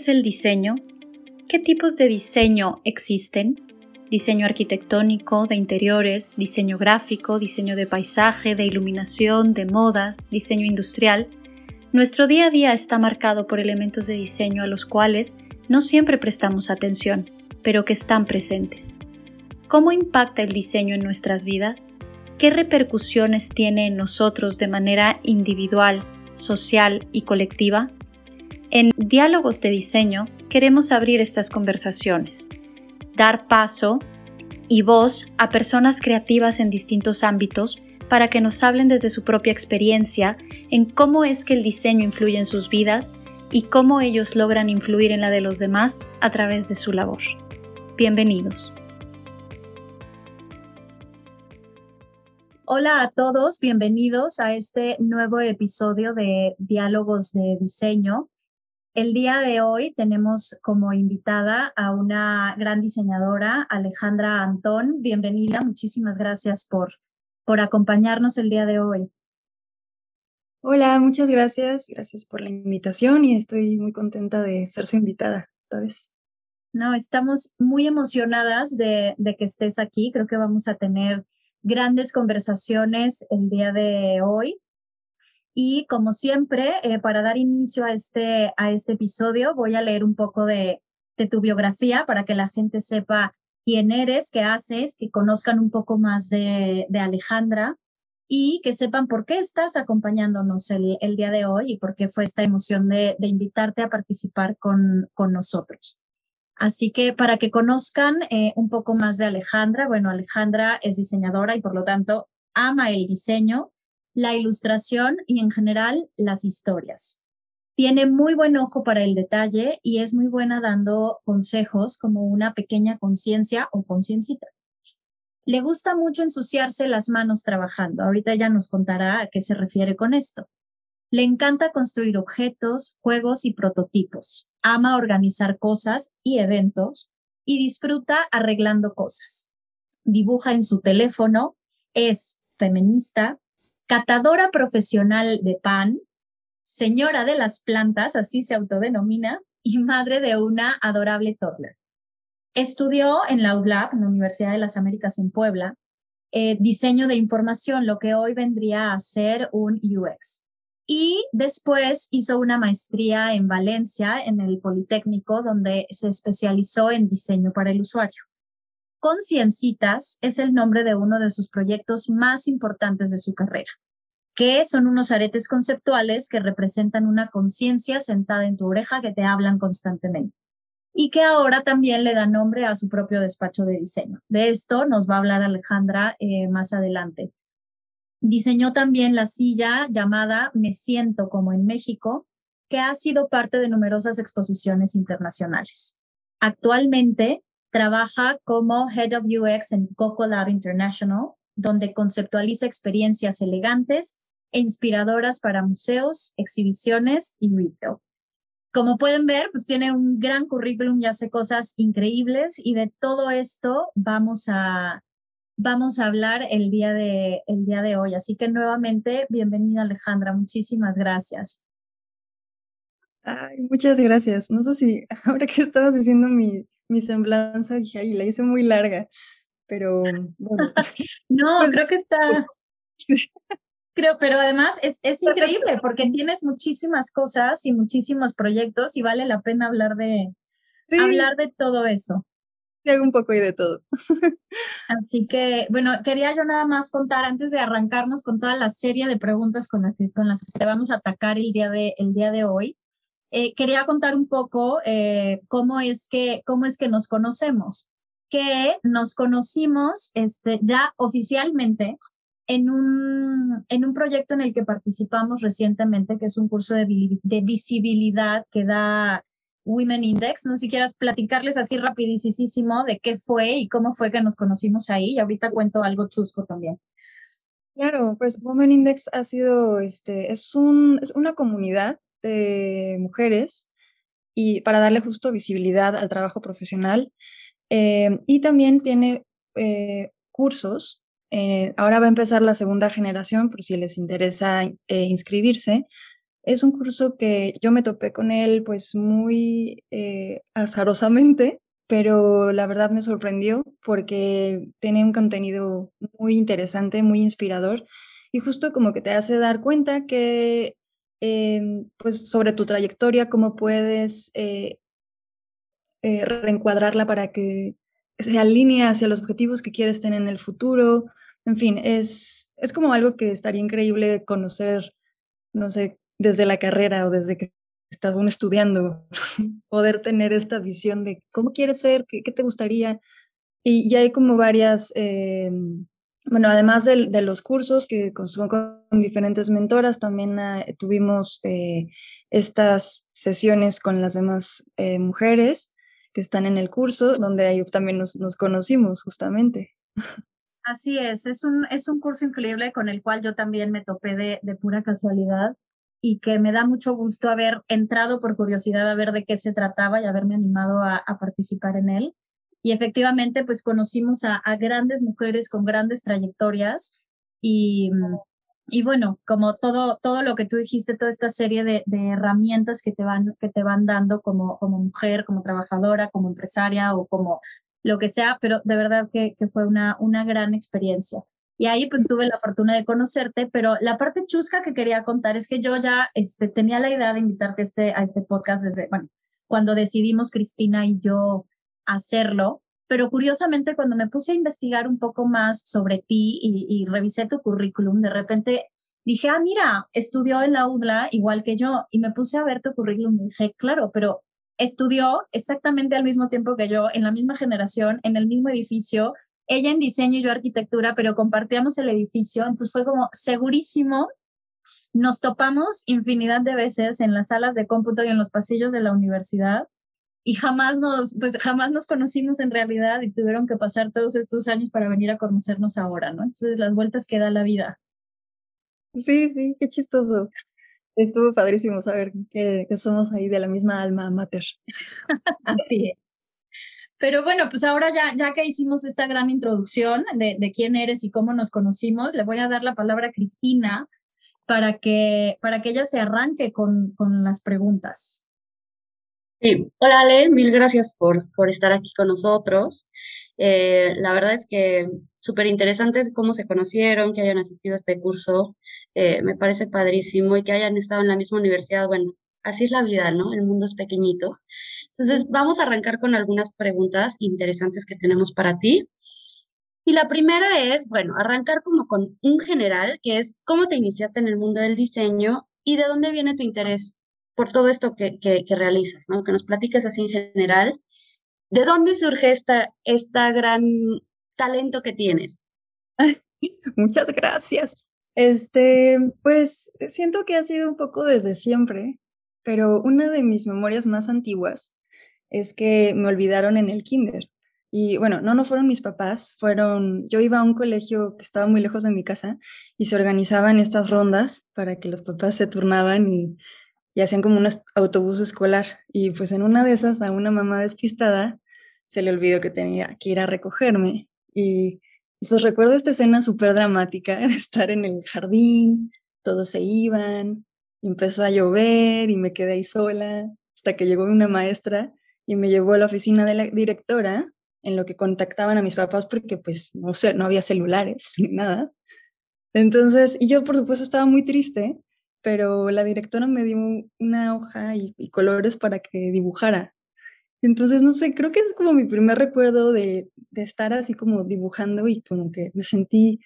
¿Qué es el diseño? ¿Qué tipos de diseño existen? Diseño arquitectónico, de interiores, diseño gráfico, diseño de paisaje, de iluminación, de modas, diseño industrial. Nuestro día a día está marcado por elementos de diseño a los cuales no siempre prestamos atención, pero que están presentes. ¿Cómo impacta el diseño en nuestras vidas? ¿Qué repercusiones tiene en nosotros de manera individual, social y colectiva? En Diálogos de Diseño queremos abrir estas conversaciones, dar paso y voz a personas creativas en distintos ámbitos para que nos hablen desde su propia experiencia en cómo es que el diseño influye en sus vidas y cómo ellos logran influir en la de los demás a través de su labor. Bienvenidos. Hola a todos, bienvenidos a este nuevo episodio de Diálogos de Diseño. El día de hoy tenemos como invitada a una gran diseñadora, Alejandra Antón. Bienvenida, muchísimas gracias por, por acompañarnos el día de hoy. Hola, muchas gracias. Gracias por la invitación y estoy muy contenta de ser su invitada esta vez. No, estamos muy emocionadas de, de que estés aquí. Creo que vamos a tener grandes conversaciones el día de hoy. Y como siempre, eh, para dar inicio a este, a este episodio, voy a leer un poco de, de tu biografía para que la gente sepa quién eres, qué haces, que conozcan un poco más de, de Alejandra y que sepan por qué estás acompañándonos el, el, día de hoy y por qué fue esta emoción de, de invitarte a participar con, con nosotros. Así que para que conozcan eh, un poco más de Alejandra, bueno, Alejandra es diseñadora y por lo tanto ama el diseño la ilustración y en general las historias. Tiene muy buen ojo para el detalle y es muy buena dando consejos como una pequeña conciencia o conciencita. Le gusta mucho ensuciarse las manos trabajando. Ahorita ella nos contará a qué se refiere con esto. Le encanta construir objetos, juegos y prototipos. Ama organizar cosas y eventos y disfruta arreglando cosas. Dibuja en su teléfono, es feminista, catadora profesional de pan, señora de las plantas, así se autodenomina, y madre de una adorable toddler. Estudió en la UDLAB, en la Universidad de las Américas en Puebla, eh, diseño de información, lo que hoy vendría a ser un UX. Y después hizo una maestría en Valencia, en el Politécnico, donde se especializó en diseño para el usuario. Conciencitas es el nombre de uno de sus proyectos más importantes de su carrera, que son unos aretes conceptuales que representan una conciencia sentada en tu oreja que te hablan constantemente y que ahora también le da nombre a su propio despacho de diseño. De esto nos va a hablar Alejandra eh, más adelante. Diseñó también la silla llamada Me siento como en México, que ha sido parte de numerosas exposiciones internacionales. Actualmente Trabaja como Head of UX en Coco Lab International, donde conceptualiza experiencias elegantes e inspiradoras para museos, exhibiciones y retail. Como pueden ver, pues tiene un gran currículum y hace cosas increíbles y de todo esto vamos a, vamos a hablar el día, de, el día de hoy. Así que nuevamente, bienvenida Alejandra, muchísimas gracias. Ay, muchas gracias. No sé si ahora que estabas diciendo mi, mi semblanza, dije, ay, la hice muy larga, pero bueno. no, pues creo que está... Creo, pero además es, es increíble porque tienes muchísimas cosas y muchísimos proyectos y vale la pena hablar de, hablar de todo eso. Hago un poco y de todo. Así que, bueno, quería yo nada más contar antes de arrancarnos con toda la serie de preguntas con las que, con las que vamos a atacar el día de, el día de hoy. Eh, quería contar un poco eh, cómo, es que, cómo es que nos conocemos, que nos conocimos este, ya oficialmente en un, en un proyecto en el que participamos recientemente, que es un curso de, de visibilidad que da Women Index. No sé si quieras platicarles así rapidísimo de qué fue y cómo fue que nos conocimos ahí. Y ahorita cuento algo chusco también. Claro, pues Women Index ha sido, este, es, un, es una comunidad de mujeres y para darle justo visibilidad al trabajo profesional. Eh, y también tiene eh, cursos. Eh, ahora va a empezar la segunda generación, por si les interesa inscribirse. Es un curso que yo me topé con él pues muy eh, azarosamente, pero la verdad me sorprendió porque tiene un contenido muy interesante, muy inspirador y justo como que te hace dar cuenta que em, pues sobre tu trayectoria, cómo puedes eh, eh, reencuadrarla para que se alinee hacia los objetivos que quieres tener en el futuro. En fin, es, es como algo que estaría increíble conocer, no sé, desde la carrera o desde que estás uno estudiando, poder tener esta visión de cómo quieres ser, qué, te gustaría. Y, ya hay como varias, eh, bueno, además de, los cursos que con, con diferentes mentoras, también ah, tuvimos eh, estas sesiones con las demás eh, mujeres que están en el curso, donde ahí también nos, conocimos justamente. Así es, es un, es un curso increíble con el cual yo también me topé de, pura casualidad y que me da mucho gusto haber entrado por curiosidad a ver de qué se trataba y haberme animado a participar en él. Y efectivamente, pues conocimos a, a, grandes mujeres con grandes trayectorias y, y bueno, como todo, todo lo que tú dijiste, toda esta serie de, de, herramientas que te van, que te van dando como, como mujer, como trabajadora, como empresaria o como lo que sea, pero de verdad que, que fue una, una gran experiencia. Y ahí pues tuve la fortuna de conocerte, pero la parte chusca que quería contar es que yo ya este, tenía la idea de invitarte a este, a este podcast desde, bueno, cuando decidimos Cristina y yo hacerlo, pero curiosamente cuando me puse a investigar un poco más sobre ti y, revisé tu currículum, de repente dije, ah, mira, estudió en la UDLA igual que yo y me puse a ver tu currículum y dije, claro, pero estudió exactamente al mismo tiempo que yo, en la misma generación, en el mismo edificio, ella en diseño y yo arquitectura, pero compartíamos el edificio, entonces fue como segurísimo. Nos topamos infinidad de veces en las salas de cómputo y en los pasillos de la universidad y jamás nos, pues jamás nos conocimos en realidad y tuvieron que pasar todos estos años para venir a conocernos ahora, ¿no? Entonces las vueltas que da la vida. Sí, sí, qué chistoso. Estuvo padrísimo saber que, que somos ahí de la misma alma mater. Así es. Pero bueno, pues ahora ya, ya que hicimos esta gran introducción de, de, quién eres y cómo nos conocimos, le voy a dar la palabra a Cristina para que, para que ella se arranque con, con las preguntas. Sí. Hola Ale, mil gracias por, por estar aquí con nosotros. Eh, la verdad es que súper interesante cómo se conocieron, que hayan asistido a este curso. Eh, me parece padrísimo y que hayan estado en la misma universidad. Bueno, así es la vida, ¿no? El mundo es pequeñito. Entonces, vamos a arrancar con algunas preguntas interesantes que tenemos para ti. Y la primera es, bueno, arrancar como con un general, que es cómo te iniciaste en el mundo del diseño y de dónde viene tu interés por todo esto que, que, realizas, ¿no? Que nos platiques así en general. ¿De dónde surge esta, esta gran talento que tienes? muchas gracias. Este, pues siento que ha sido un poco desde siempre pero una de mis memorias más antiguas es que me olvidaron en el kinder. Y bueno, no, no fueron mis papás, fueron, yo iba a un colegio que estaba muy lejos de mi casa y se organizaban estas rondas para que los papás se turnaban y, y hacían como un autobús escolar. Y pues en una de esas a una mamá despistada se le olvidó que tenía que ir a recogerme. Y pues recuerdo esta escena súper dramática de estar en el jardín, todos se iban, empezó a llover y me quedé ahí sola hasta que llegó una maestra y me llevó a la oficina de la directora en lo que contactaban a mis papás porque pues no sé, no había celulares ni nada. Entonces, y yo por supuesto estaba muy triste, pero la directora me dio una hoja y, colores para que dibujara. Entonces, no sé, creo que es como mi primer recuerdo de, estar así como dibujando y como que me sentí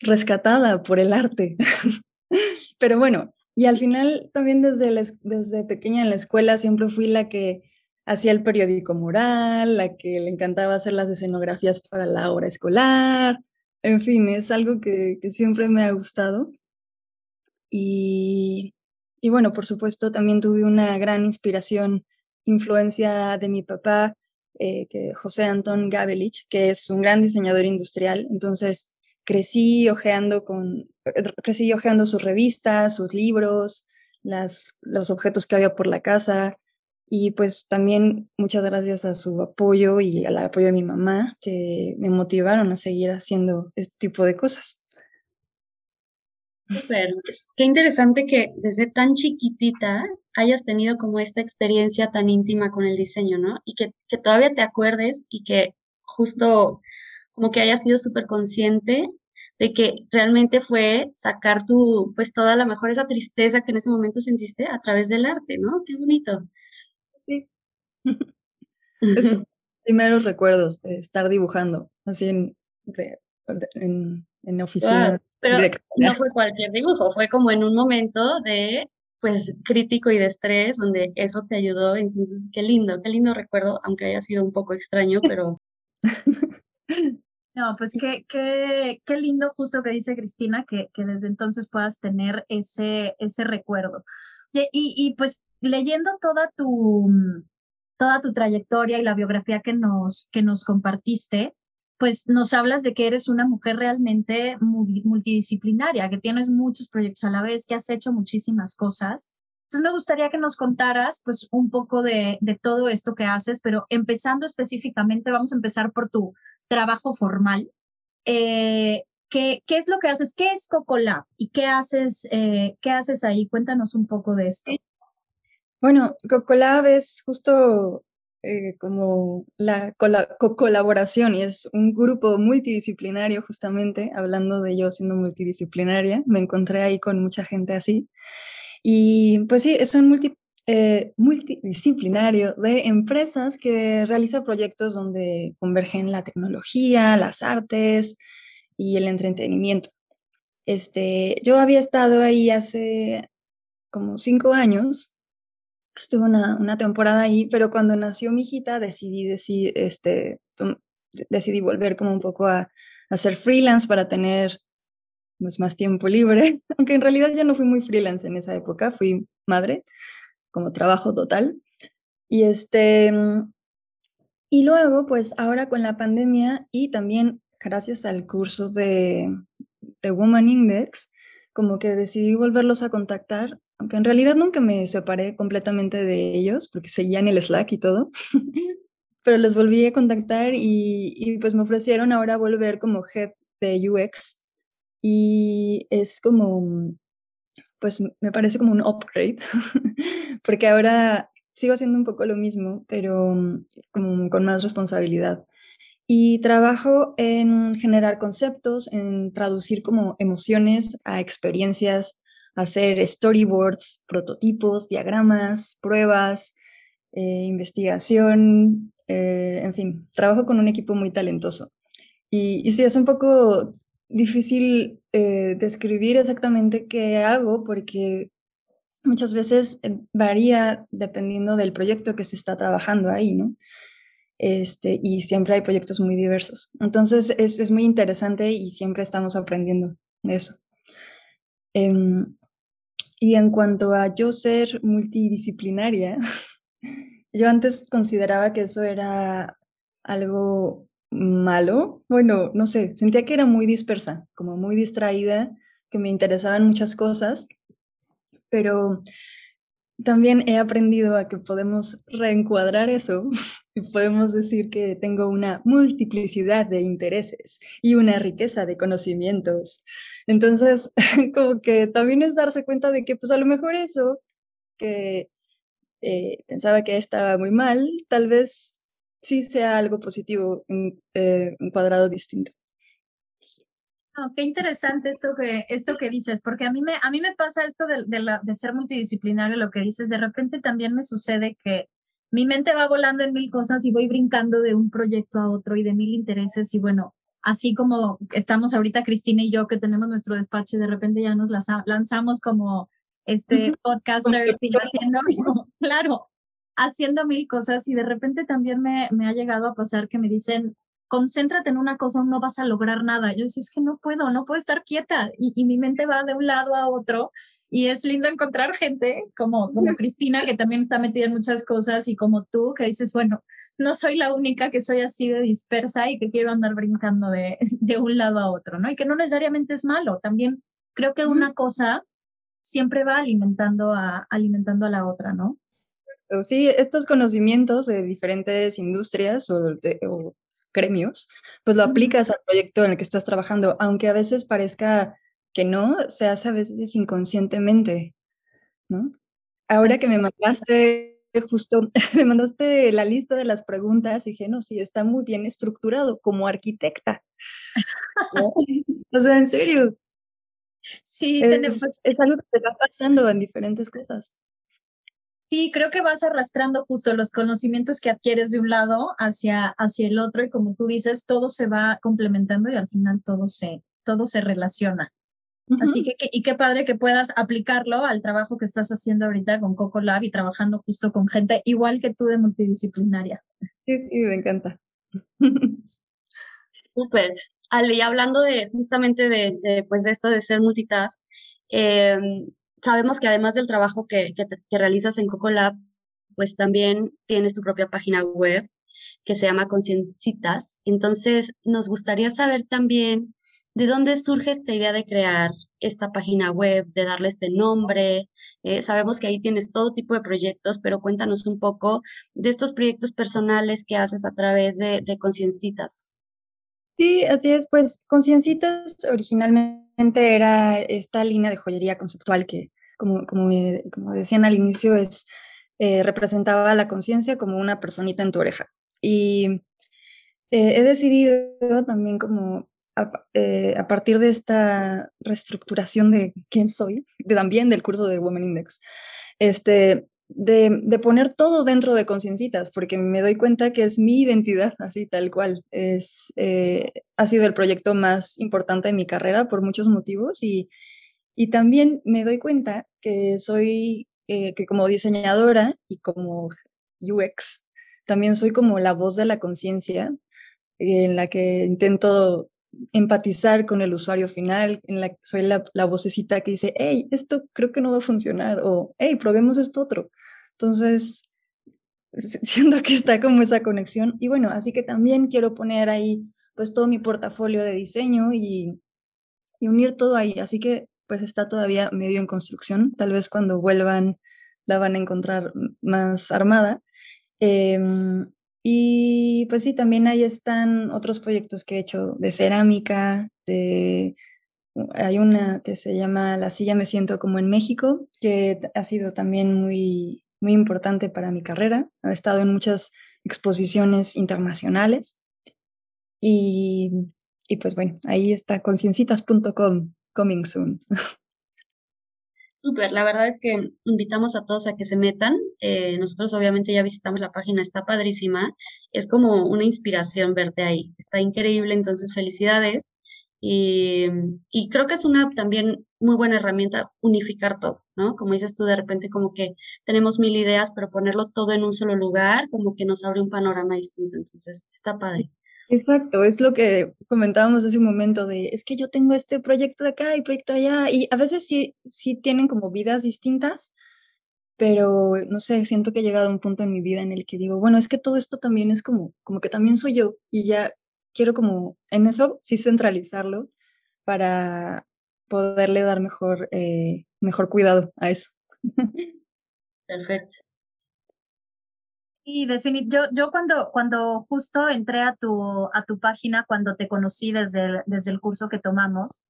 rescatada por el arte. pero bueno, y al final, también desde, desde pequeña en la escuela siempre fui la que hacía el periódico moral, la que le encantaba hacer las escenografías para la hora escolar. En fin, es algo que siempre me ha gustado. Y, bueno, por supuesto, también tuve una gran inspiración, influencia de mi papá, eh, que José Antón Gabelich, que es un gran diseñador industrial. Entonces, crecí hojeando con, crecí hojeando sus revistas, sus libros, los objetos que había por la casa y pues también muchas gracias a su apoyo y al apoyo de mi mamá que me motivaron a seguir haciendo este tipo de cosas. Súper, qué interesante que desde tan chiquitita hayas tenido como esta experiencia tan íntima con el diseño, ¿no? Y que, que todavía te acuerdes y que justo como que hayas sido súper consciente de que realmente fue sacar tu, pues toda la mejor esa tristeza que en ese momento sentiste a través del arte, ¿no? Qué bonito. Sí. es primeros recuerdos de estar dibujando, así en, en, en oficina. Pero no fue cualquier dibujo, fue como en un momento de pues crítico y de estrés, donde eso te ayudó. Entonces, qué lindo, qué lindo recuerdo, aunque haya sido un poco extraño, pero no, pues qué, qué, qué lindo justo que dice Cristina, que, que desde entonces puedas tener ese, ese recuerdo. Y, y, pues leyendo toda tu, toda tu trayectoria y la biografía que nos, que nos compartiste, pues nos hablas de que eres una mujer realmente multidisciplinaria, que tienes muchos proyectos a la vez, que has hecho muchísimas cosas. Entonces me gustaría que nos contaras pues un poco de, todo esto que haces, pero empezando específicamente, vamos a empezar por tu trabajo formal. Eh, ¿qué, ¿Qué es lo que haces? ¿Qué es Cocolab? ¿Y qué haces, eh, qué haces ahí? Cuéntanos un poco de esto. Bueno, Cocolab es justo eh, como la colaboración y es un grupo multidisciplinario justamente, hablando de yo siendo multidisciplinaria, me encontré ahí con mucha gente así. Y pues sí, es un multi, eh, multidisciplinario de empresas que realiza proyectos donde convergen la tecnología, las artes y el entretenimiento. Este, yo había estado ahí hace como cinco años, estuve una, una temporada ahí, pero cuando nació mi hijita decidí decir, este, decidí volver como un poco a, a ser freelance para tener pues, más tiempo libre, aunque en realidad ya no fui muy freelance en esa época, fui madre, como trabajo total. Y este, y luego, pues ahora con la pandemia y también gracias al curso de, de Woman Index, como que decidí volverlos a contactar, aunque en realidad nunca me separé completamente de ellos, porque seguían el Slack y todo, pero les volví a contactar y, y, pues me ofrecieron ahora volver como head de UX y es como pues me parece como un upgrade, porque ahora sigo haciendo un poco lo mismo, pero mm, como con más responsabilidad. Y trabajo en generar conceptos, en traducir como emociones a experiencias, hacer storyboards, prototipos, diagramas, pruebas, eh, investigación, eh, en fin, trabajo con un equipo muy talentoso. Y, y sí, es un poco difícil eh, describir exactamente qué hago porque muchas veces eh, varía dependiendo del proyecto que se está trabajando ahí, ¿no? Este, y siempre hay proyectos muy diversos. Entonces es, es muy interesante y siempre estamos aprendiendo de eso. Em, y en cuanto a yo ser multidisciplinaria, yo antes consideraba que eso era algo malo. Bueno, no sé, sentía que era muy dispersa, como muy distraída, que me interesaban muchas cosas, pero también he aprendido a que podemos reencuadrar eso y podemos decir que tengo una multiplicidad de intereses y una riqueza de conocimientos. Entonces, como que también es darse cuenta de que pues a lo mejor eso que eh, pensaba que estaba muy mal, tal vez sí sea algo positivo, en, eh, un cuadrado distinto. Oh, qué interesante esto que, esto que dices, porque a mí me, a mí me pasa esto de, de ser multidisciplinario, lo que dices, de repente también me sucede que mi mente va volando en mil cosas y voy brincando de un proyecto a otro y de mil intereses y bueno, así como estamos ahorita Cristina y yo que tenemos nuestro despacho y de repente ya nos lanzamos como este podcaster haciendo, claro, haciendo mil cosas y de repente también me, me ha llegado a pasar que me dicen, concéntrate en una cosa, no vas a lograr nada. Yo decía, es que no puedo, no puedo estar quieta y, y, mi mente va de un lado a otro y es lindo encontrar gente como, como Cristina que también está metida en muchas cosas y como tú que dices, bueno, no soy la única que soy así de dispersa y que quiero andar brincando de, de un lado a otro, ¿no? Y que no necesariamente es malo, también creo que una cosa siempre va alimentando a, alimentando a la otra, ¿no? sí, estos conocimientos de diferentes industrias o, gremios, pues lo aplicas al proyecto en el que estás trabajando, aunque a veces parezca que no se hace a veces inconscientemente, ¿no? Ahora que me mandaste justo, me mandaste la lista de las preguntas y dije, no, sí, está muy bien estructurado como arquitecta. o sea, en serio. Sí, es, es algo que te va pasando en diferentes cosas. Sí, creo que vas arrastrando justo los conocimientos que adquieres de un lado hacia, hacia el otro y como tú dices, todo se va complementando y al final todo se, todo se relaciona. Así que, y qué padre que puedas aplicarlo al trabajo que estás haciendo ahorita con Coco Lab y trabajando justo con gente igual que tú de multidisciplinaria. Sí, sí me encanta. Súper. Ale, y hablando de justamente de, pues de esto de ser multitask, em, sabemos que además del trabajo que, que, realizas en Coco Lab, pues también tienes tu propia página web que se llama Conciencitas. Entonces, nos gustaría saber también ¿De dónde surge esta idea de crear esta página web, de darle este nombre? Eh, sabemos que ahí tienes todo tipo de proyectos, pero cuéntanos un poco de estos proyectos personales que haces a través de, Conciencitas. Sí, así es. Pues Conciencitas originalmente era esta línea de joyería conceptual que, como, como, como decían al inicio, es, eh, representaba la conciencia como una personita en tu oreja. Y eh, he decidido también como eh, a, partir de esta reestructuración de quién soy, de, también del curso de Women Index, este, de, poner todo dentro de conciencitas, porque me doy cuenta que es mi identidad, así tal cual. Es, eh, ha sido el proyecto más importante de mi carrera por muchos motivos y, y también me doy cuenta que soy, eh, que como diseñadora y como UX, también soy como la voz de la conciencia en la que intento empatizar con el usuario final, en la soy la, vocecita que dice, hey, esto creo que no va a funcionar, o hey, probemos esto otro. Entonces, siento que está como esa conexión. Y bueno, así que también quiero poner ahí pues todo mi portafolio de diseño y, unir todo ahí. Así que pues está todavía medio en construcción. Tal vez cuando vuelvan la van a encontrar más armada. Eh, y pues sí, también ahí están otros proyectos que he hecho de cerámica, de... Hay una que se llama La silla me siento como en México, que ha sido también muy, muy importante para mi carrera. He estado en muchas exposiciones internacionales. Y, y pues bueno, ahí está conciencitas.com, coming soon. Súper, la verdad es que invitamos a todos a que se metan. Eh, nosotros obviamente ya visitamos la página, está padrísima. Es como una inspiración verte ahí. Está increíble, entonces felicidades. Y, y, creo que es una también muy buena herramienta unificar todo, ¿no? Como dices tú, de repente como que tenemos mil ideas, pero ponerlo todo en un solo lugar, como que nos abre un panorama distinto. Entonces, está padre. Exacto, es lo que comentábamos hace un momento de, es que yo tengo este proyecto de acá y proyecto allá, y a veces sí, sí tienen como vidas distintas, pero no sé, siento que he llegado a un punto en mi vida en el que digo, bueno, es que todo esto también es como, como que también soy yo, y ya quiero como en eso sí centralizarlo para poderle dar mejor, eh, mejor cuidado a eso. Perfecto. Definitivamente, yo, yo cuando, cuando justo entré a tu, a tu página, cuando te conocí desde el, desde el curso que tomamos,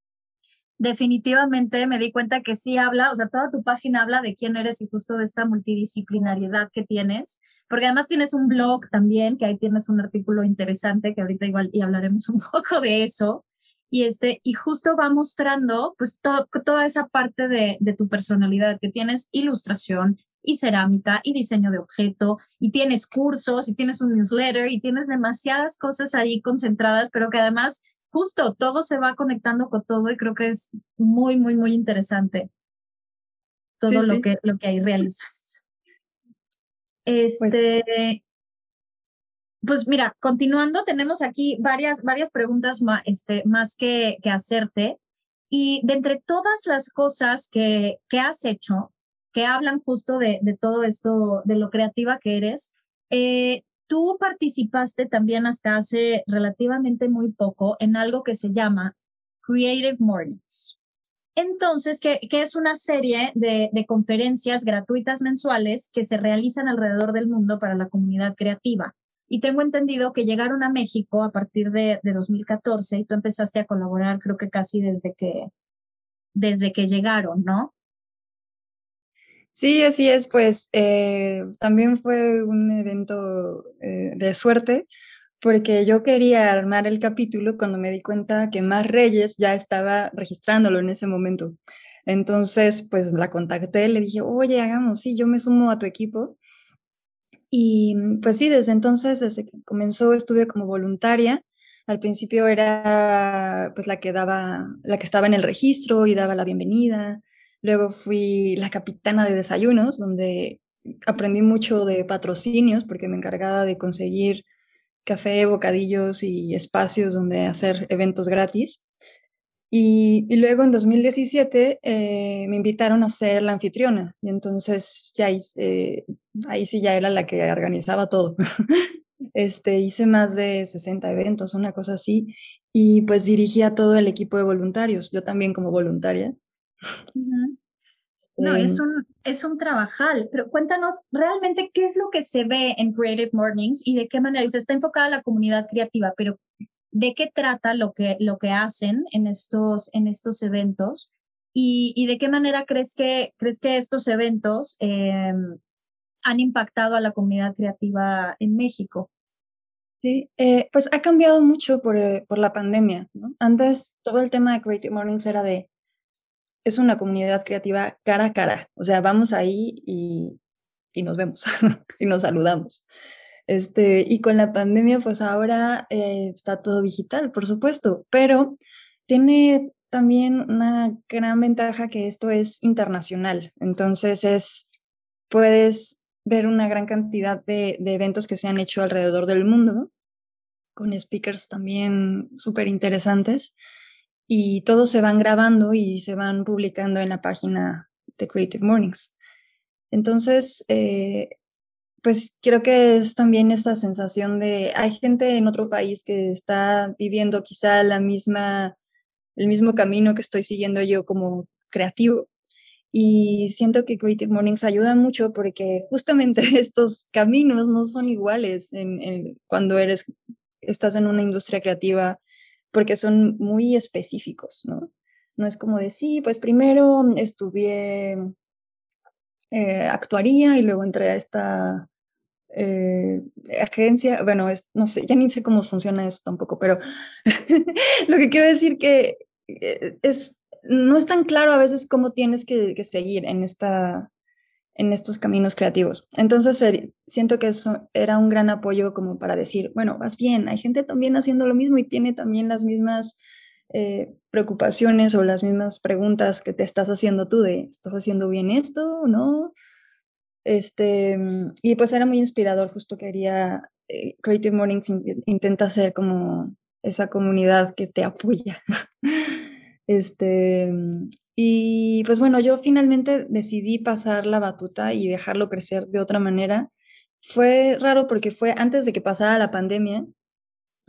definitivamente me di cuenta que sí habla, o sea, toda tu página habla de quién eres y justo de esta multidisciplinariedad que tienes, porque además tienes un blog también, que ahí tienes un artículo interesante, que ahorita igual y hablaremos un poco de eso, y este, y justo va mostrando pues toda esa parte de, de tu personalidad, que tienes ilustración, y cerámica y diseño de objeto y tienes cursos y tienes un newsletter y tienes demasiadas cosas ahí concentradas, pero que además justo todo se va conectando con todo y creo que es muy, muy, muy interesante todo lo, Que, lo que ahí realizas. Pues este, pues, mira, continuando, tenemos aquí varias, varias preguntas más, este, más que, que hacerte. Y de entre todas las cosas que, que has hecho, que hablan justo de, de todo esto, de lo creativa que eres. Eh, tú participaste también hasta hace relativamente muy poco en algo que se llama Creative Mornings. Entonces, que, que es una serie de, de, conferencias gratuitas mensuales que se realizan alrededor del mundo para la comunidad creativa. Y tengo entendido que llegaron a México a partir de, de 2014 y tú empezaste a colaborar, creo que casi desde que, desde que llegaron, ¿no? Sí, así es, pues eh, también fue un evento eh, de suerte porque yo quería armar el capítulo cuando me di cuenta que Más Reyes ya estaba registrándolo en ese momento. Entonces, pues la contacté, le dije, oye, hagamos, sí, yo me sumo a tu equipo. Y pues sí, desde entonces, desde que comenzó, estuve como voluntaria. Al principio era pues la que daba, la que estaba en el registro y daba la bienvenida. Luego fui la capitana de desayunos, donde aprendí mucho de patrocinios porque me encargaba de conseguir café, bocadillos y espacios donde hacer eventos gratis. Y, luego en 2017 eh, me invitaron a ser la anfitriona y entonces ya hice, ahí sí ya era la que organizaba todo. este, hice más de 60 eventos, una cosa así, y pues dirigía todo el equipo de voluntarios, yo también como voluntaria. No, es un, es un trabajal, pero cuéntanos realmente qué es lo que se ve en Creative Mornings y de qué manera, dice, está enfocada a la comunidad creativa, pero ¿de qué trata lo que, lo que hacen en estos, en estos eventos? Y, y de qué manera crees que, crees que estos eventos em, han impactado a la comunidad creativa en México? Sí, eh, pues ha cambiado mucho por, eh, por la pandemia. Antes todo el tema de Creative Mornings era de es una comunidad creativa cara a cara. O sea, vamos ahí y, y nos vemos y nos saludamos. Este, y con la pandemia, pues ahora eh, está todo digital, por supuesto, pero tiene también una gran ventaja que esto es internacional. Entonces, es, puedes ver una gran cantidad de, de eventos que se han hecho alrededor del mundo, con speakers también súper interesantes y todos se van grabando y se van publicando en la página de Creative Mornings. Entonces, eh, pues creo que es también esta sensación de, hay gente en otro país que está viviendo quizá la misma, el mismo camino que estoy siguiendo yo como creativo. Y siento que Creative Mornings ayuda mucho porque justamente estos caminos no son iguales cuando eres, estás en una industria creativa porque son muy específicos, ¿no? No es como de, sí, pues primero estudié eh, actuaría y luego entré a esta eh, agencia, bueno, no sé, ya ni sé cómo funciona eso tampoco, pero lo que quiero decir que eh, es, no es tan claro a veces cómo tienes que, seguir en esta, en estos caminos creativos. Entonces, siento que eso era un gran apoyo como para decir, bueno, vas bien, hay gente también haciendo lo mismo y tiene también las mismas eh, preocupaciones o las mismas preguntas que te estás haciendo tú ¿estás haciendo bien esto o no? Este, y pues era muy inspirador, justo quería, eh, Creative Mornings intenta ser como esa comunidad que te apoya. este, y pues bueno, yo finalmente decidí pasar la batuta y dejarlo crecer de otra manera. Fue raro porque fue antes de que pasara la pandemia.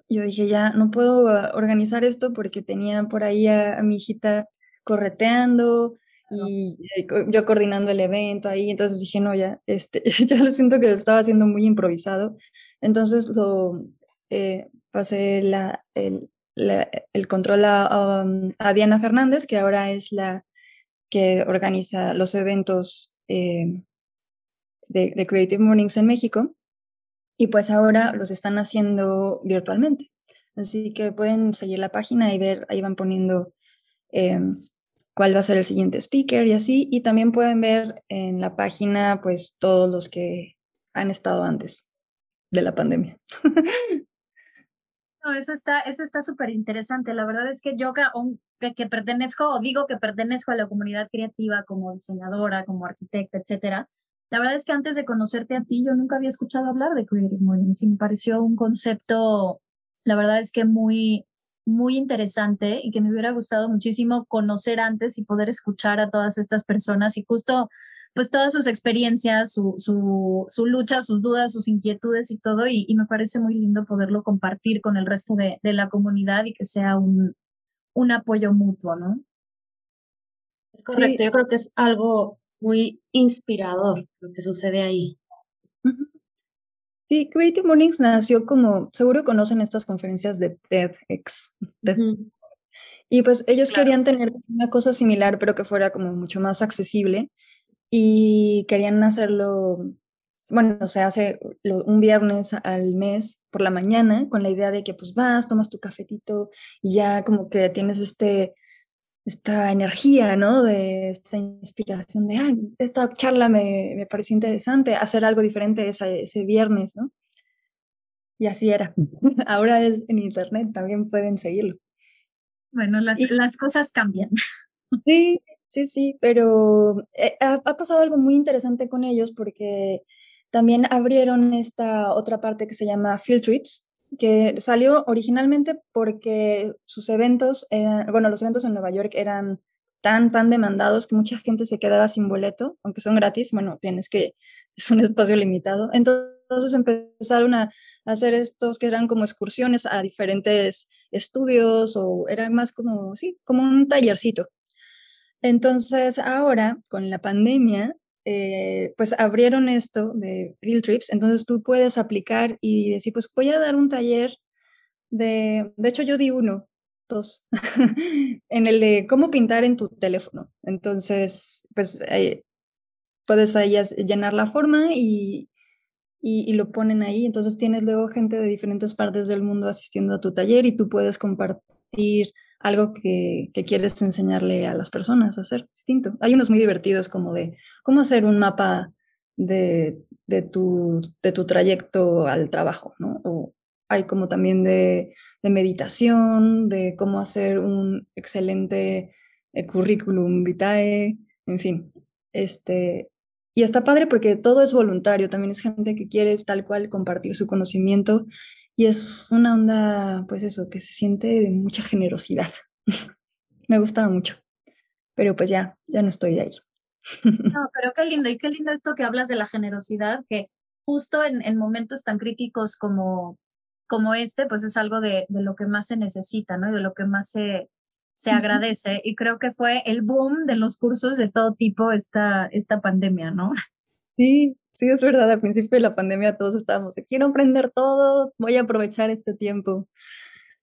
Yo dije, ya no puedo ah, organizar esto porque tenía por ahí a, mi hijita correteando y yo coordinando el evento ahí. Entonces dije, no, ya, este, ya lo siento que estaba haciendo muy improvisado. Entonces lo eh, pasé el, el control um, a, Diana Fernández, que ahora es la que organiza los eventos eh, de, Creative Mornings en México. Y pues ahora los están haciendo virtualmente. Así que pueden seguir la página y ver, ahí van poniendo em, cuál va a ser el siguiente speaker y así. Y también pueden ver en la página pues todos los que han estado antes de la pandemia. eso está, eso está súper interesante. La verdad es que yo que, que, pertenezco o digo que pertenezco a la comunidad creativa como diseñadora, como arquitecta, etcétera. La verdad es que antes de conocerte a ti, yo nunca había escuchado hablar de Creative Mornings y me pareció un concepto, la verdad es que muy, muy interesante y que me hubiera gustado muchísimo conocer antes y poder escuchar a todas estas personas y justo pues todas sus experiencias, su, su, su, lucha, sus dudas, sus inquietudes y todo, y, me parece muy lindo poderlo compartir con el resto de, de la comunidad y que sea un, un apoyo mutuo, ¿no? Es correcto, yo creo que es algo muy inspirador lo que sucede ahí. Sí, Creative Mornings nació como, seguro conocen estas conferencias de TEDx. Y pues ellos querían tener una cosa similar, pero que fuera como mucho más accesible y querían hacerlo, bueno, se hace un viernes al mes por la mañana con la idea de que pues vas, tomas tu cafetito y ya como que tienes este, esta energía, ¿no? De esta inspiración de, ah, esta charla me, me pareció interesante, hacer algo diferente ese, ese viernes, ¿no? Y así era. Ahora es en internet, también pueden seguirlo. Bueno, las, las cosas cambian. Sí, sí, sí, pero eh, ha, pasado algo muy interesante con ellos porque también abrieron esta otra parte que se llama Field Trips, que salió originalmente porque sus eventos, eran, bueno, los eventos en Nueva York eran tan, tan demandados que mucha gente se quedaba sin boleto, aunque son gratis, bueno, tienes que, es un espacio limitado. Entonces empezaron a hacer estos que eran como excursiones a diferentes estudios o era más como, sí, como un tallercito. Entonces ahora, con la pandemia, eh, pues abrieron esto de field trips, entonces tú puedes aplicar y decir, pues voy a dar un taller de, de hecho yo di uno, dos, en el de cómo pintar en tu teléfono. Entonces, pues eh, puedes ahí llenar la forma y, y, lo ponen ahí. Entonces tienes luego gente de diferentes partes del mundo asistiendo a tu taller y tú puedes compartir algo que, que, quieres enseñarle a las personas a hacer distinto. Hay unos muy divertidos como de cómo hacer un mapa de, de, tu, de tu trayecto al trabajo, ¿no? O hay como también de, de meditación, de cómo hacer un excelente eh, currículum vitae, en fin. Este, y está padre porque todo es voluntario, también es gente que quiere tal cual compartir su conocimiento y es una onda, pues eso, que se siente de mucha generosidad. Me gustaba mucho, pero pues ya, ya no estoy de ahí. No, pero qué lindo y qué lindo esto que hablas de la generosidad, que justo en, en momentos tan críticos como, como este, pues es algo de, de lo que más se necesita, ¿no? Y de lo que más se, se agradece y creo que fue el boom de los cursos de todo tipo esta, esta pandemia, ¿no? Sí, sí, es verdad. Al principio de la pandemia todos estábamos, quiero aprender todo, voy a aprovechar este tiempo.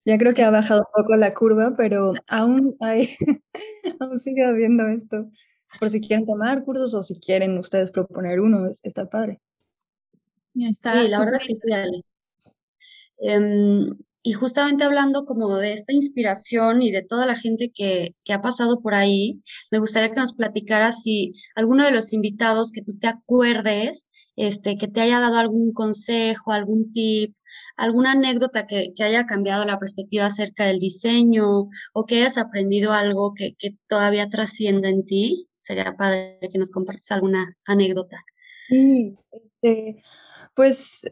Ya creo que ha bajado un poco la curva, pero aún hay, aún sigue habiendo esto. Por si quieren tomar cursos o si quieren ustedes proponer uno, está padre. Está sí, la verdad es que sí, y justamente hablando como de esta inspiración y de toda la gente que, que, ha pasado por ahí, me gustaría que nos platicaras si alguno de los invitados que tú te acuerdes, este, que te haya dado algún consejo, algún tip, alguna anécdota que, que haya cambiado la perspectiva acerca del diseño o que hayas aprendido algo que, que todavía trascienda en ti. Sería padre que nos compartas alguna anécdota. Sí, este, pues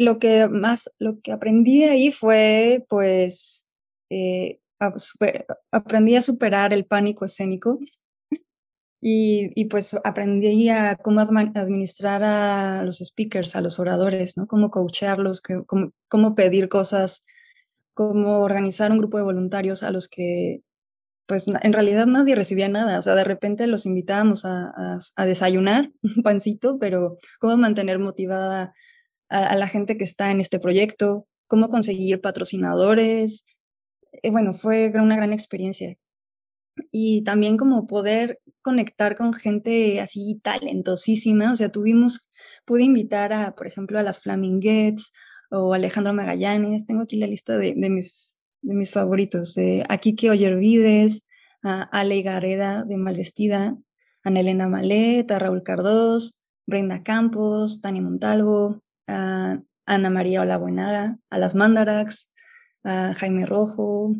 lo que más, lo que aprendí ahí fue, pues, eh, aprendí a superar el pánico escénico y, y, pues aprendí a cómo administrar a los speakers, a los oradores, ¿no? Cómo coacharlos, cómo, cómo pedir cosas, cómo organizar un grupo de voluntarios a los que pues en realidad nadie recibía nada, o sea, de repente los invitábamos a, a, a desayunar un pancito, pero cómo mantener motivada a, la gente que está en este proyecto, cómo conseguir patrocinadores. Eh, bueno, fue una gran experiencia. Y también como poder conectar con gente así talentosísima. O sea, tuvimos, pude invitar a, por ejemplo, a las Flaminguettes o Alejandro Magallanes. Tengo aquí la lista de, mis, de mis favoritos. Eh, a Kike Oyervides, a Ale Gareda de Malvestida, a Nelena Malet, a Raúl Cardós, Brenda Campos, Tania Montalvo, a Ana María Olabuenaga, a las Mandarax, a Jaime Rojo,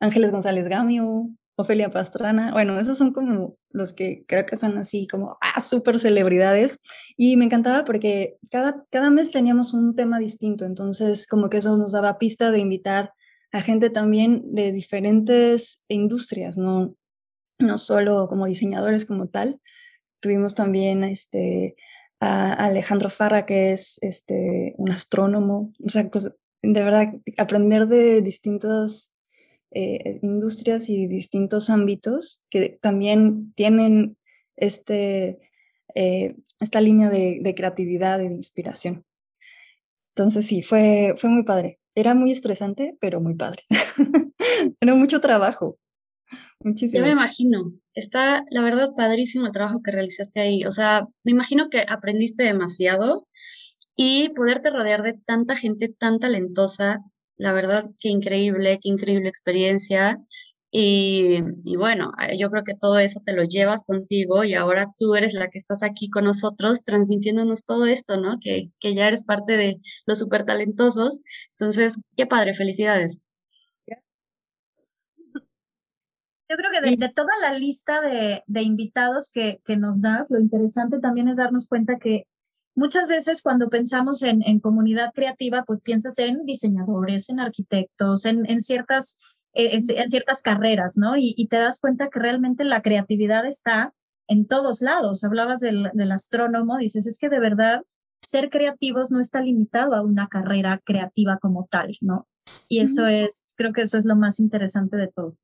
Ángeles González Gamio, Ofelia Pastrana. Bueno, esos son como los que creo que son así como ah, súper celebridades. Y me encantaba porque cada, cada mes teníamos un tema distinto, entonces como que eso nos daba pista de invitar a gente también de diferentes industrias, no, no solo como diseñadores como tal. Tuvimos también este, Alejandro Farra, que es este, un astrónomo. O sea, pues, de verdad, aprender de distintas eh, industrias y distintos ámbitos que también tienen este, eh, esta línea de, creatividad y de inspiración. Entonces sí, fue, fue muy padre. era muy estresante, pero muy padre. era mucho trabajo. Muchísimo. Me imagino, está la verdad padrísimo el trabajo que realizaste ahí. O sea, me imagino que aprendiste demasiado y poderte rodear de tanta gente tan talentosa, la verdad, qué increíble, qué increíble experiencia. Y, bueno, eh, yo creo que todo eso te lo llevas contigo y ahora tú eres la que estás aquí con nosotros transmitiéndonos todo esto, ¿no? Que, que ya eres parte de los súper talentosos. Entonces, qué padre, felicidades. Yo creo que de, toda la lista de, de invitados que, que, nos das, lo interesante también es darnos cuenta que muchas veces cuando pensamos en, en comunidad creativa, pues piensas en diseñadores, en arquitectos, en, en ciertas eh, en ciertas carreras, ¿no? Y, te das cuenta que realmente la creatividad está en todos lados. Hablabas del, del astrónomo, dices, es que de verdad ser creativos no está limitado a una carrera creativa como tal, ¿no? Y eso es, creo que eso es lo más interesante de todo.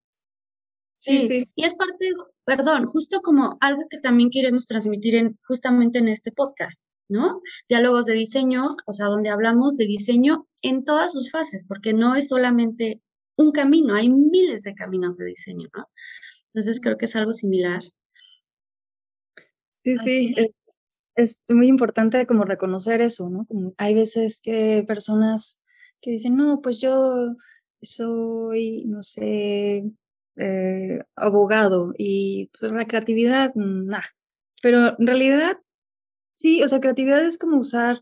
Sí, sí, Y es parte, perdón, justo como algo que también queremos transmitir en, justamente en este podcast, ¿no? Diálogos de diseño, o sea, donde hablamos de diseño en todas sus fases, porque no es solamente un camino, hay miles de caminos de diseño, ¿no? Entonces creo que es algo similar. Sí, sí, es, muy importante como reconocer eso, ¿no? Como hay veces que personas que dicen, no, pues yo soy, no sé, eh, abogado y pues la creatividad, nada. Pero en realidad, sí, o sea, creatividad es como usar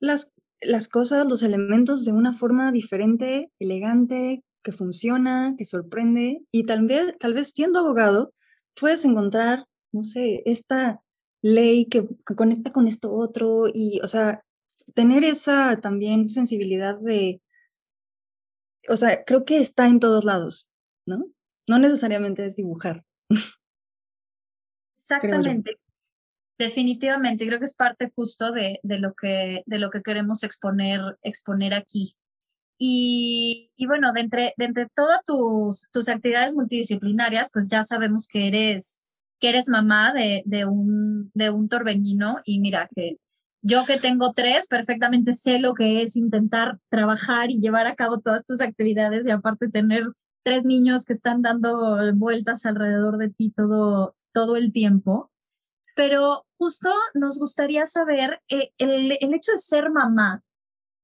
las, las cosas, los elementos de una forma diferente, elegante, que funciona, que sorprende y tal vez, tal vez siendo abogado puedes encontrar, no sé, esta ley que, conecta con esto otro y, o sea, tener esa también sensibilidad de, o sea, creo que está en todos lados, ¿no? No necesariamente es dibujar. Exactamente. Definitivamente, creo que es parte justo de, de, lo que, de lo que queremos exponer, exponer aquí. Y, y bueno, de entre, de entre todas tus, tus actividades multidisciplinarias, pues ya sabemos que eres, que eres mamá de, de, un, de un torbeñino y mira que yo que tengo tres, perfectamente sé lo que es intentar trabajar y llevar a cabo todas tus actividades y aparte tener tres niños que están dando vueltas alrededor de ti todo, todo el tiempo. Pero justo nos gustaría saber eh, el, el hecho de ser mamá,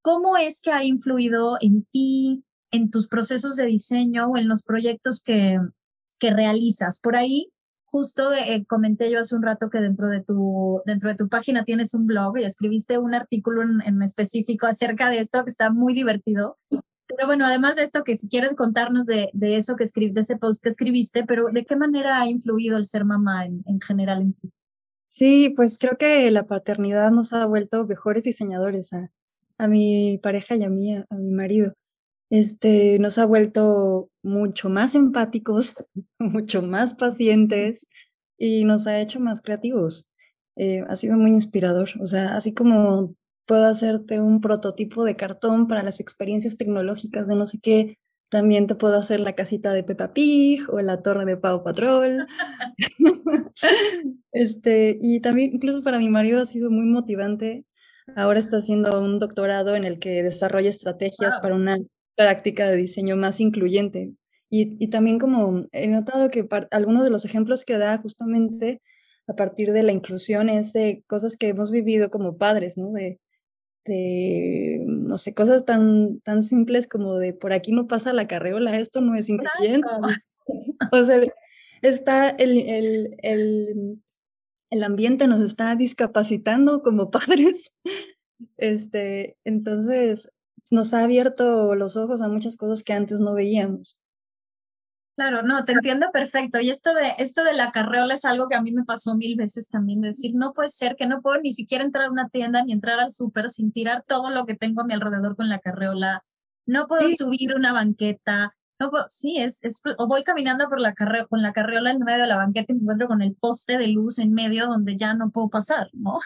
¿Cómo es que ha influido en ti, en tus procesos de diseño o en los proyectos que, que realizas? Por ahí, justo eh, comenté yo hace un rato que dentro de, tu, dentro de tu página tienes un blog y escribiste un artículo en, específico acerca de esto que está muy divertido. Pero bueno, además de esto, que si quieres contarnos de, de eso que escribiste, de ese post que escribiste, pero ¿de qué manera ha influido el ser mamá en, en general en ti? Sí, pues creo que la paternidad nos ha vuelto mejores diseñadores a, a mi pareja y a mí, a, mi marido. Este, nos ha vuelto mucho más empáticos, mucho más pacientes y nos ha hecho más creativos. Eh, ha sido muy inspirador. O sea, así como puedo hacerte un prototipo de cartón para las experiencias tecnológicas de no sé qué, también te puedo hacer la casita de Peppa Pig o la torre de Pau Patrol. este, y también, incluso para mi marido ha sido muy motivante Ahora está haciendo un doctorado en el que desarrolla estrategias para una práctica de diseño más incluyente. Y, y también como he notado que algunos de los ejemplos que da justamente a partir de la inclusión es de cosas que hemos vivido como padres, ¿no? De, de no sé, cosas tan, tan simples como de por aquí no pasa la carreola, esto no es incluyente. o sea, está el, el, el, el ambiente nos está discapacitando como padres. Este, entonces, nos ha abierto los ojos a muchas cosas que antes no veíamos. Claro, no, te entiendo perfecto. Y esto de, esto de la carreola es algo que a mí me pasó mil veces también. Decir, no puede ser que no puedo ni siquiera entrar a una tienda ni entrar al súper sin tirar todo lo que tengo a mi alrededor con la carreola. No puedo subir una banqueta. Pues, sí, es, es, o voy caminando por la carre con la carriola en medio de la banqueta y me encuentro con el poste de luz en medio donde ya no puedo pasar, ¿no?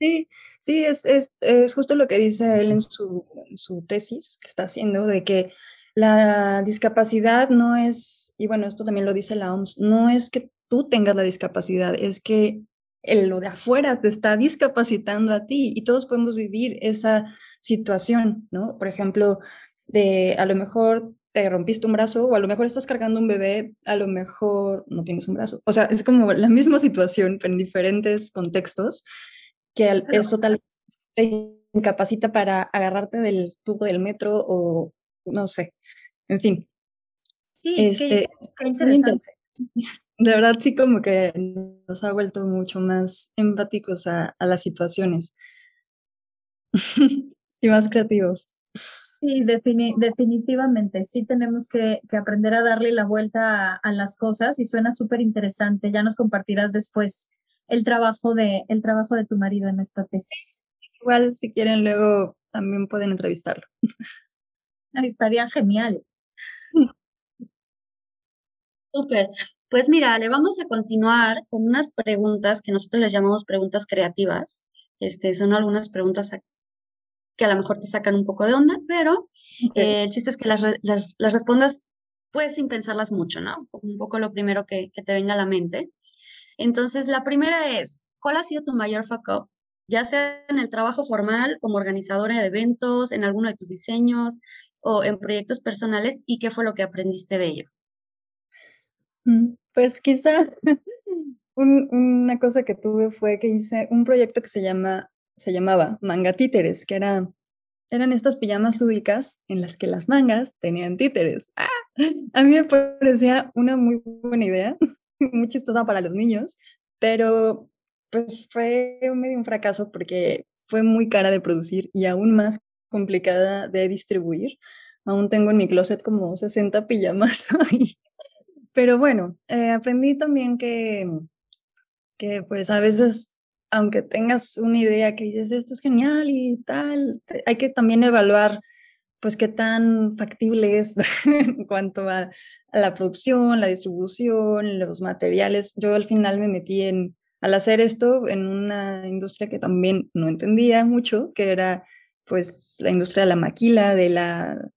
Sí, sí, es, es, es justo lo que dice él en su, su tesis que está haciendo, de que la discapacidad no es, y bueno, esto también lo dice la OMS, no es que tú tengas la discapacidad, es que el, lo de afuera te está discapacitando a ti y todos podemos vivir esa situación, ¿no? Por ejemplo, de a lo mejor te rompiste un brazo o a lo mejor estás cargando un bebé, a lo mejor no tienes un brazo. O sea, es como la misma situación, pero en diferentes contextos, que es totalmente te incapacita para agarrarte del tubo del metro o no sé, en fin. Sí, este, qué, interesante. De verdad, sí, como que nos ha vuelto mucho más empáticos a, a las situaciones y más creativos. Sí, definitivamente. Sí tenemos que, que, aprender a darle la vuelta a, las cosas y suena súper interesante. Ya nos compartirás después el trabajo, de, el trabajo de tu marido en esta tesis. Igual, si quieren, luego también pueden entrevistarlo. Estaría genial. Súper. Pues mira, le vamos a continuar con unas preguntas que nosotros les llamamos preguntas creativas. Este, son algunas preguntas que a lo mejor te sacan un poco de onda, pero eh, el chiste es que las, las, las, respondas pues sin pensarlas mucho, ¿no? Un poco lo primero que, que, te venga a la mente. Entonces, la primera es, ¿cuál ha sido tu mayor fuck up? Ya sea en el trabajo formal, como organizadora de eventos, en alguno de tus diseños o en proyectos personales, y qué fue lo que aprendiste de ello. Mm, pues quizá una cosa que tuve fue que hice un proyecto que se llama se llamaba Manga Títeres, que era, eran estas pijamas lúdicas en las que las mangas tenían títeres. ¡Ah! A mí me parecía una muy buena idea, muy chistosa para los niños, pero pues fue medio un fracaso porque fue muy cara de producir y aún más complicada de distribuir. Aún tengo en mi closet como 60 pijamas ahí. Pero bueno, eh, aprendí también que, que pues a veces aunque tengas una idea que dices, esto es genial y tal, hay que también evaluar pues qué tan factible es en cuanto a, la producción, la distribución, los materiales. Yo al final me metí en, al hacer esto en una industria que también no entendía mucho, que era pues la industria de la maquila, de la,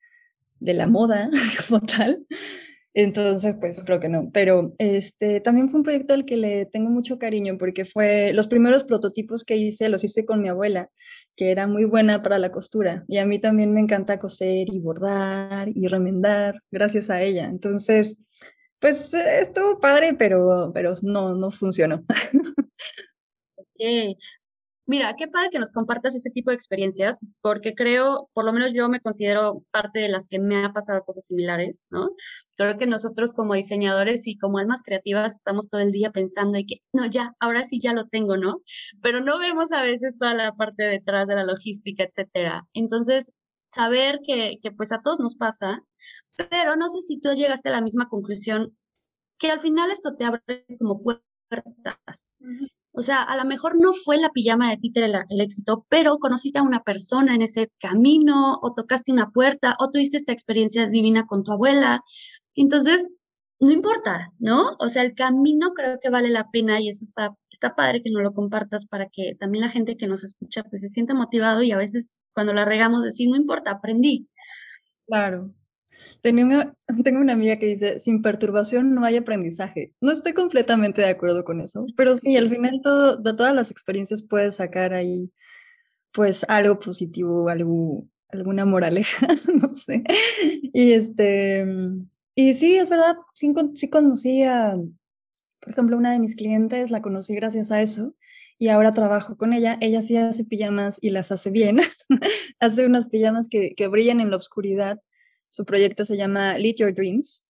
de la moda como tal. Entonces, pues creo que no. Pero este también fue un proyecto al que le tengo mucho cariño porque fue los primeros prototipos que hice, los hice con mi abuela, que era muy buena para la costura. Y a mí también me encanta coser y bordar y remendar gracias a ella. Entonces, pues estuvo padre, pero, pero no, no funcionó. Ok, Mira, qué padre que nos compartas este tipo de experiencias, porque creo, por lo menos yo me considero parte de las que me ha pasado cosas similares, ¿no? Creo que nosotros como diseñadores y como almas creativas estamos todo el día pensando y que, no, ya, ahora sí ya lo tengo, ¿no? Pero no vemos a veces toda la parte detrás de la logística, etcétera. Entonces, saber que, que pues a todos nos pasa, pero no sé si tú llegaste a la misma conclusión, que al final esto te abre como puertas. O sea, a lo mejor no fue la pijama de títere el, éxito, pero conociste a una persona en ese camino, o tocaste una puerta, o tuviste esta experiencia divina con tu abuela. Entonces, no importa, ¿no? O sea, el camino creo que vale la pena y eso está, está padre que nos lo compartas para que también la gente que nos escucha pues se sienta motivado y a veces cuando la regamos decir, no importa, aprendí. Claro, tengo una amiga que dice, sin perturbación no hay aprendizaje. No estoy completamente de acuerdo con eso, pero sí, al final de todas las experiencias puedes sacar ahí pues algo positivo, alguna moraleja, no sé. Y este, y sí, es verdad, sí, sí conocí a, por ejemplo, una de mis clientes, la conocí gracias a eso y ahora trabajo con ella. Ella sí hace pijamas y las hace bien. hace unas pijamas que, que brillan en la oscuridad su proyecto se llama Lead Your Dreams.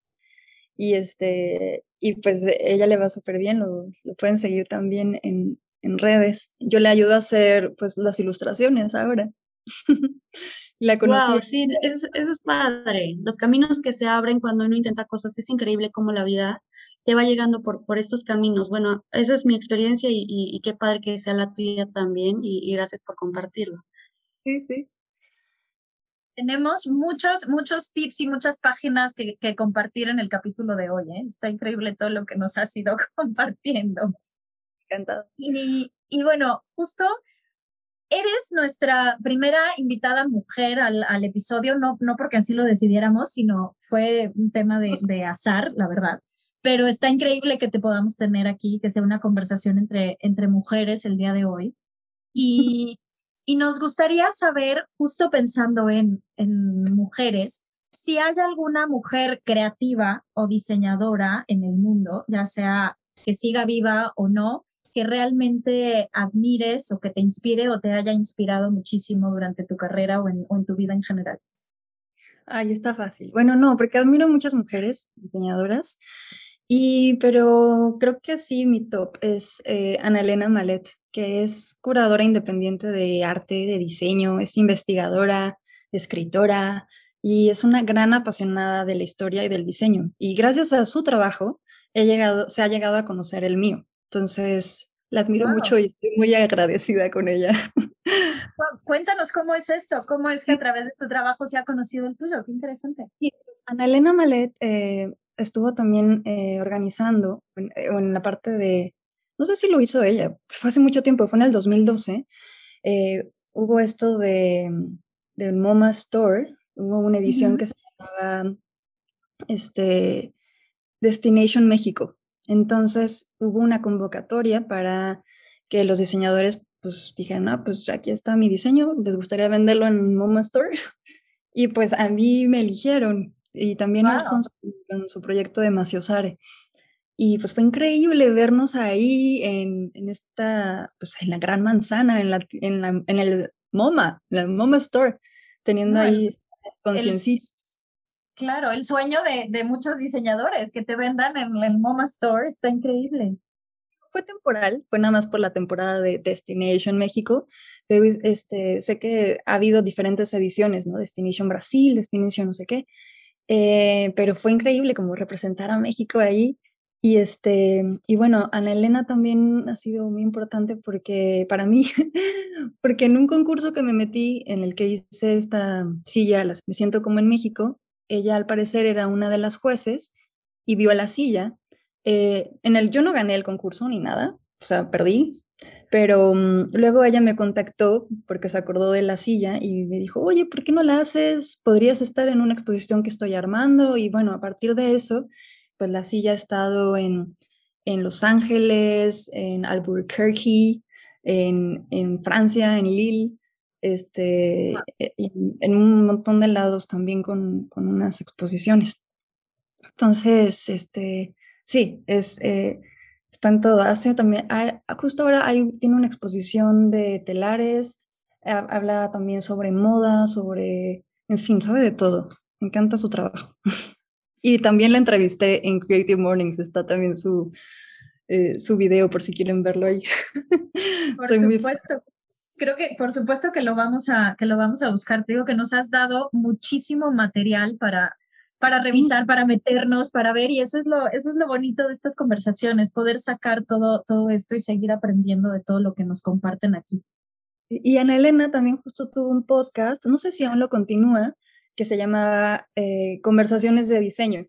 Y, este, y pues ella le va súper bien, lo, pueden seguir también en, en, redes. Yo le ayudo a hacer pues las ilustraciones ahora. la conocí. Wow, sí, eso, es padre. Los caminos que se abren cuando uno intenta cosas, es increíble cómo la vida te va llegando por, por estos caminos. Bueno, esa es mi experiencia y, y, qué padre que sea la tuya también y gracias por compartirlo. Sí, sí tenemos muchos, muchos tips y muchas páginas que, que compartir en el capítulo de hoy. ¿eh? Está increíble todo lo que nos has ido compartiendo. Encantado. Y, y bueno, justo eres nuestra primera invitada mujer al, al, episodio, no, no porque así lo decidiéramos, sino fue un tema de, de azar, la verdad. Pero está increíble que te podamos tener aquí, que sea una conversación entre, entre mujeres el día de hoy. Y Y nos gustaría saber, justo pensando en, mujeres, si hay alguna mujer creativa o diseñadora en el mundo, ya sea que siga viva o no, que realmente admires o que te inspire o te haya inspirado muchísimo durante tu carrera o en, o en tu vida en general. Ay, está fácil. Bueno, no, porque admiro muchas mujeres diseñadoras, y pero creo que sí, mi top es eh, Ana Elena Malet, que es curadora independiente de arte, de diseño, es investigadora, escritora y es una gran apasionada de la historia y del diseño. Y gracias a su trabajo he llegado, se ha llegado a conocer el mío. Entonces, la admiro mucho y estoy muy agradecida con ella. Cuéntanos cómo es esto, cómo es que a través de su trabajo se ha conocido el tuyo, qué interesante. Sí, pues, Ana Elena Malet eh, estuvo también eh, organizando en, eh, en, la parte de, no sé si lo hizo ella, fue hace mucho tiempo, fue en el 2012, hubo esto de, de MoMA Store, hubo una edición que se llamaba este, Destination México. Entonces hubo una convocatoria para que los diseñadores pues dijeran, ah, pues aquí está mi diseño, les gustaría venderlo en MoMA Store. Y pues a mí me eligieron y también Alfonso con su proyecto de Maciosare. Y pues fue increíble vernos ahí en, en, esta, pues en la gran manzana, en, la, en, la, en el MoMA, la MoMA Store, teniendo ahí conciencia. Claro, el sueño de, de, muchos diseñadores que te vendan en el MoMA Store está increíble. Fue temporal, fue nada más por la temporada de Destination México. Pero este, sé que ha habido diferentes ediciones, ¿no? Destination Brasil, Destination no sé qué. Eh, pero fue increíble como representar a México ahí. Y, este, y bueno, Ana Elena también ha sido muy importante porque para mí, porque en un concurso que me metí en el que hice esta silla, me siento como en México, ella al parecer era una de las jueces y vio la silla. Eh, en el yo no gané el concurso ni nada, o sea, perdí, pero um, luego ella me contactó porque se acordó de la silla y me dijo, oye, ¿por qué no la haces? Podrías estar en una exposición que estoy armando. Y bueno, a partir de eso, pues la silla ha estado en, en Los Ángeles, en Albuquerque, en, en Francia, en Lille, este, e, en, un montón de lados también con, con unas exposiciones. Entonces, este, sí, es... Eh, está en todo Asia también. Hay, justo ahora hay, tiene una exposición de telares, habla también sobre moda, sobre, en fin, sabe de todo. Me encanta su trabajo. y también la entrevisté en Creative Mornings, está también su, eh, su video por si quieren verlo ahí. Por supuesto. Creo que por supuesto que lo vamos a que lo vamos a buscar. Te digo que nos has dado muchísimo material para para revisar, para meternos, para ver, y eso es lo, eso es lo bonito de estas conversaciones, poder sacar todo, todo esto y seguir aprendiendo de todo lo que nos comparten aquí. Y Ana Elena también justo tuvo un podcast, no sé si aún lo continúa, que se llama eh, Conversaciones de Diseño.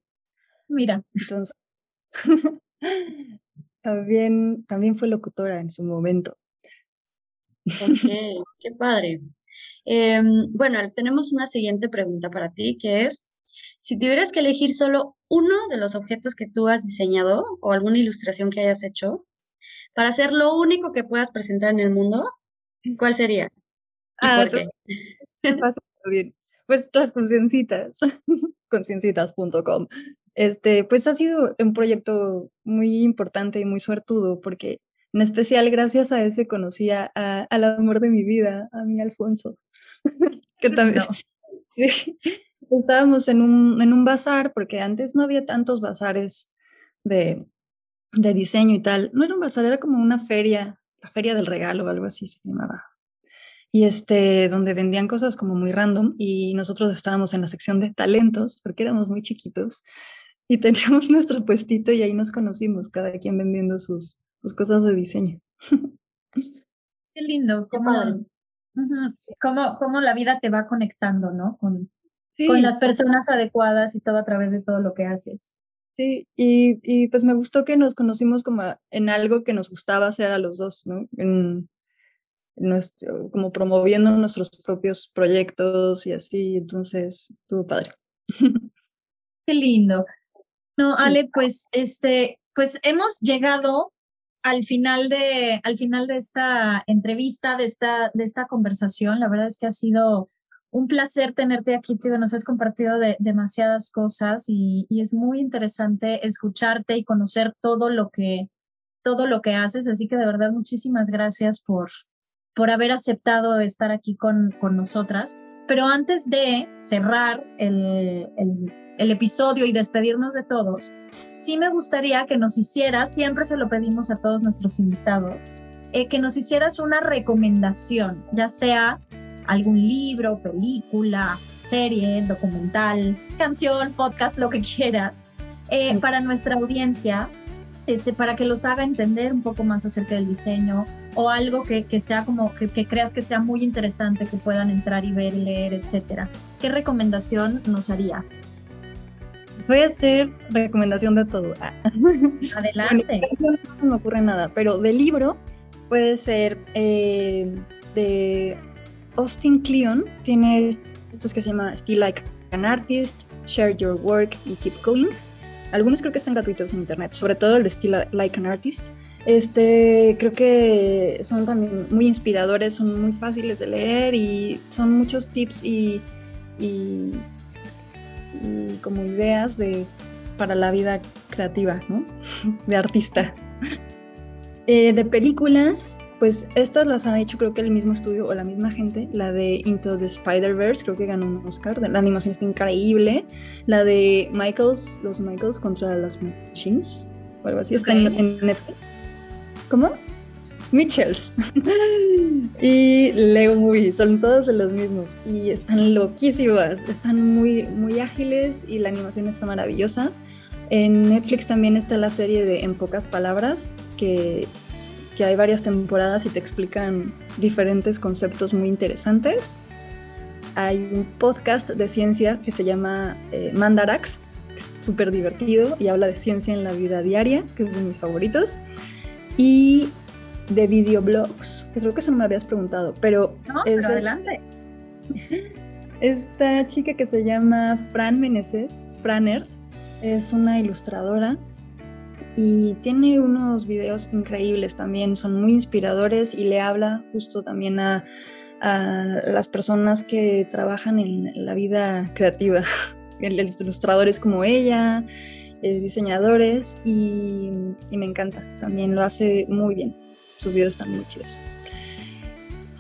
Mira. Entonces, también, también fue locutora en su momento. Ok, qué padre. Em, bueno, tenemos una siguiente pregunta para ti, que es, si tuvieras que elegir solo uno de los objetos que tú has diseñado o alguna ilustración que hayas hecho para ser lo único que puedas presentar en el mundo, ¿cuál sería? ah, por qué? bien. Pues las conciencitas, conciencitas.com. Este, pues ha sido un proyecto muy importante y muy suertudo porque en especial gracias a ese conocí a, al amor de mi vida, a mi Alfonso, que también, sí, estábamos en un, en un bazar, porque antes no había tantos bazares de, de diseño y tal. No era un bazar, era como una feria, la feria del regalo o algo así se llamaba. Y este, donde vendían cosas como muy random y nosotros estábamos en la sección de talentos porque éramos muy chiquitos y teníamos nuestro puestito y ahí nos conocimos, cada quien vendiendo sus, sus cosas de diseño. Qué lindo, cómo la vida te va conectando, ¿no? Con, con las personas adecuadas y todo a través de todo lo que haces. Sí, y, y, pues me gustó que nos conocimos como en algo que nos gustaba hacer a los dos, ¿no? En, nuestro, como promoviendo nuestros propios proyectos y así, entonces estuvo padre. Qué lindo. No, Ale, pues este, pues hemos llegado al final de, al final de esta entrevista, de esta, de esta conversación. La verdad es que ha sido un placer tenerte aquí, tío. Nos has compartido de, demasiadas cosas y, es muy interesante escucharte y conocer todo lo que, todo lo que haces. Así que de verdad, muchísimas gracias por, por haber aceptado estar aquí con, con nosotras. Pero antes de cerrar el, el, el, episodio y despedirnos de todos, sí me gustaría que nos hicieras, siempre se lo pedimos a todos nuestros invitados, eh, que nos hicieras una recomendación, ya sea algún libro, película, serie, documental, canción, podcast, lo que quieras, eh, para nuestra audiencia, este, para que los haga entender un poco más acerca del diseño o algo que, que sea como que, que, creas que sea muy interesante, que puedan entrar y ver, leer, etcétera. ¿Qué recomendación nos harías? Voy a hacer recomendación de todo. Adelante. no me ocurre nada, pero de libro puede ser eh, de Austin Kleon tiene estos que se llama Still Like an Artist, Share Your Work y Keep Going. Algunos creo que están gratuitos en internet, sobre todo el de Still Like an Artist. Este, creo que son también muy inspiradores, son muy fáciles de leer y son muchos tips y, y, y como ideas de, para la vida creativa, ¿no? De artista. Eh, de películas, pues estas las han hecho creo que el mismo estudio o la misma gente, la de Into the Spider-Verse, creo que ganó un Oscar, la animación está increíble, la de Michaels, los Michaels contra las Machines, o algo así, está en, Netflix. ¿Cómo? Mitchells y Lego Movie, son todos de los mismos y están loquísimas, están muy, muy ágiles y la animación está maravillosa. En Netflix también está la serie de En pocas palabras, que que hay varias temporadas y te explican diferentes conceptos muy interesantes. Hay un podcast de ciencia que se llama eh, Mandarax, que es súper divertido y habla de ciencia en la vida diaria, que es de mis favoritos. Y de videoblogs, que creo que eso no me habías preguntado, pero... No, pero adelante. Esta chica que se llama Fran Meneses, Franer, es una ilustradora y tiene unos videos increíbles también, son muy inspiradores y le habla justo también a, las personas que trabajan en la vida creativa, ilustradores como ella, eh, diseñadores y, me encanta, también lo hace muy bien, sus videos están muy chidos.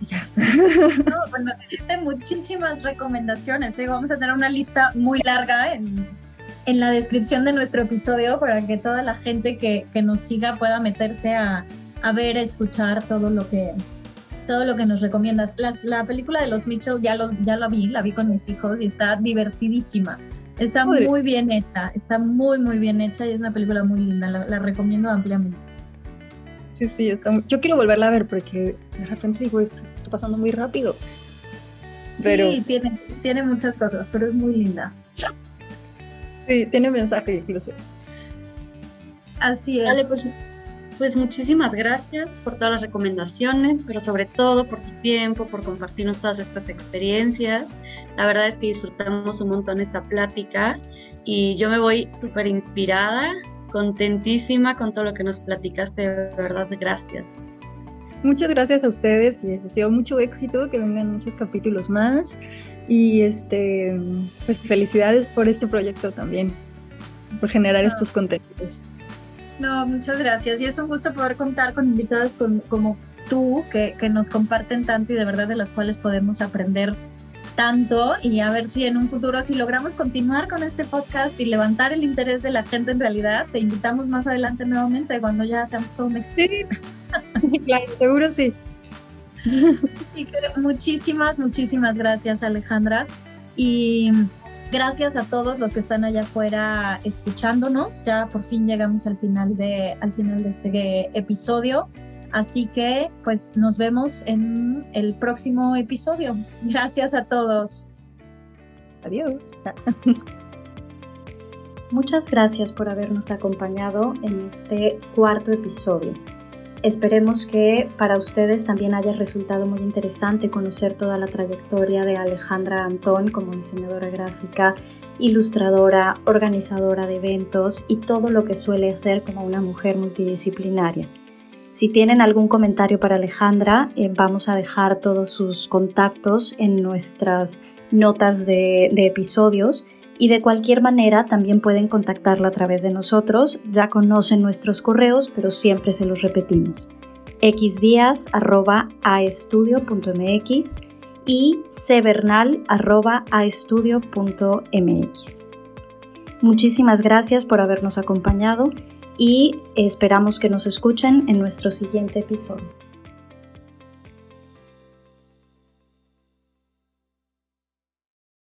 Ya. No, bueno, existen muchísimas recomendaciones. ¿eh? Vamos a tener una lista muy larga en en la descripción de nuestro episodio para que toda la gente que, que nos siga pueda meterse a, a, ver, a escuchar todo lo que todo lo que nos recomiendas. la película de los Mitchell ya, los, ya la vi, la vi con mis hijos y está divertidísima. Está muy bien hecha, está muy, muy bien hecha y es una película muy linda, la, recomiendo ampliamente. Sí, sí, yo quiero volverla a ver porque de repente digo, esto está pasando muy rápido. Sí, tiene, tiene muchas cosas, pero es muy linda. Sí, tiene mensaje incluso. Así es. Dale, pues, pues muchísimas gracias por todas las recomendaciones, pero sobre todo por tu tiempo, por compartirnos todas estas experiencias. La verdad es que disfrutamos un montón esta plática y yo me voy súper inspirada, contentísima con todo lo que nos platicaste. De verdad, gracias. Muchas gracias a ustedes y les deseo mucho éxito, que vengan muchos capítulos más. Y este, pues felicidades por este proyecto también, por generar estos contenidos. No, muchas gracias. Y es un gusto poder contar con invitadas como tú, que, que nos comparten tanto y de verdad de las cuales podemos aprender tanto y a ver si en un futuro, si logramos continuar con este podcast y levantar el interés de la gente en realidad, te invitamos más adelante nuevamente cuando ya seamos todo un éxito. Sí, claro, seguro sí. Sí, muchísimas, muchísimas gracias Alejandra. Y gracias a todos los que están allá afuera escuchándonos. Ya por fin llegamos al final de, al final de este episodio. Así que pues nos vemos en el próximo episodio. Gracias a todos. Adiós. Muchas gracias por habernos acompañado en este cuarto episodio. Esperemos que para ustedes también haya resultado muy interesante conocer toda la trayectoria de Alejandra Antón como diseñadora gráfica, ilustradora, organizadora de eventos y todo lo que suele hacer como una mujer multidisciplinaria. Si tienen algún comentario para Alejandra, eh, vamos a dejar todos sus contactos en nuestras notas de, de episodios y de cualquier manera también pueden contactarla a través de nosotros. Ya conocen nuestros correos, pero siempre se los repetimos. xdias.aestudio.mx y cbernal.aestudio.mx. Muchísimas gracias por habernos acompañado y esperamos que nos escuchen en nuestro siguiente episodio.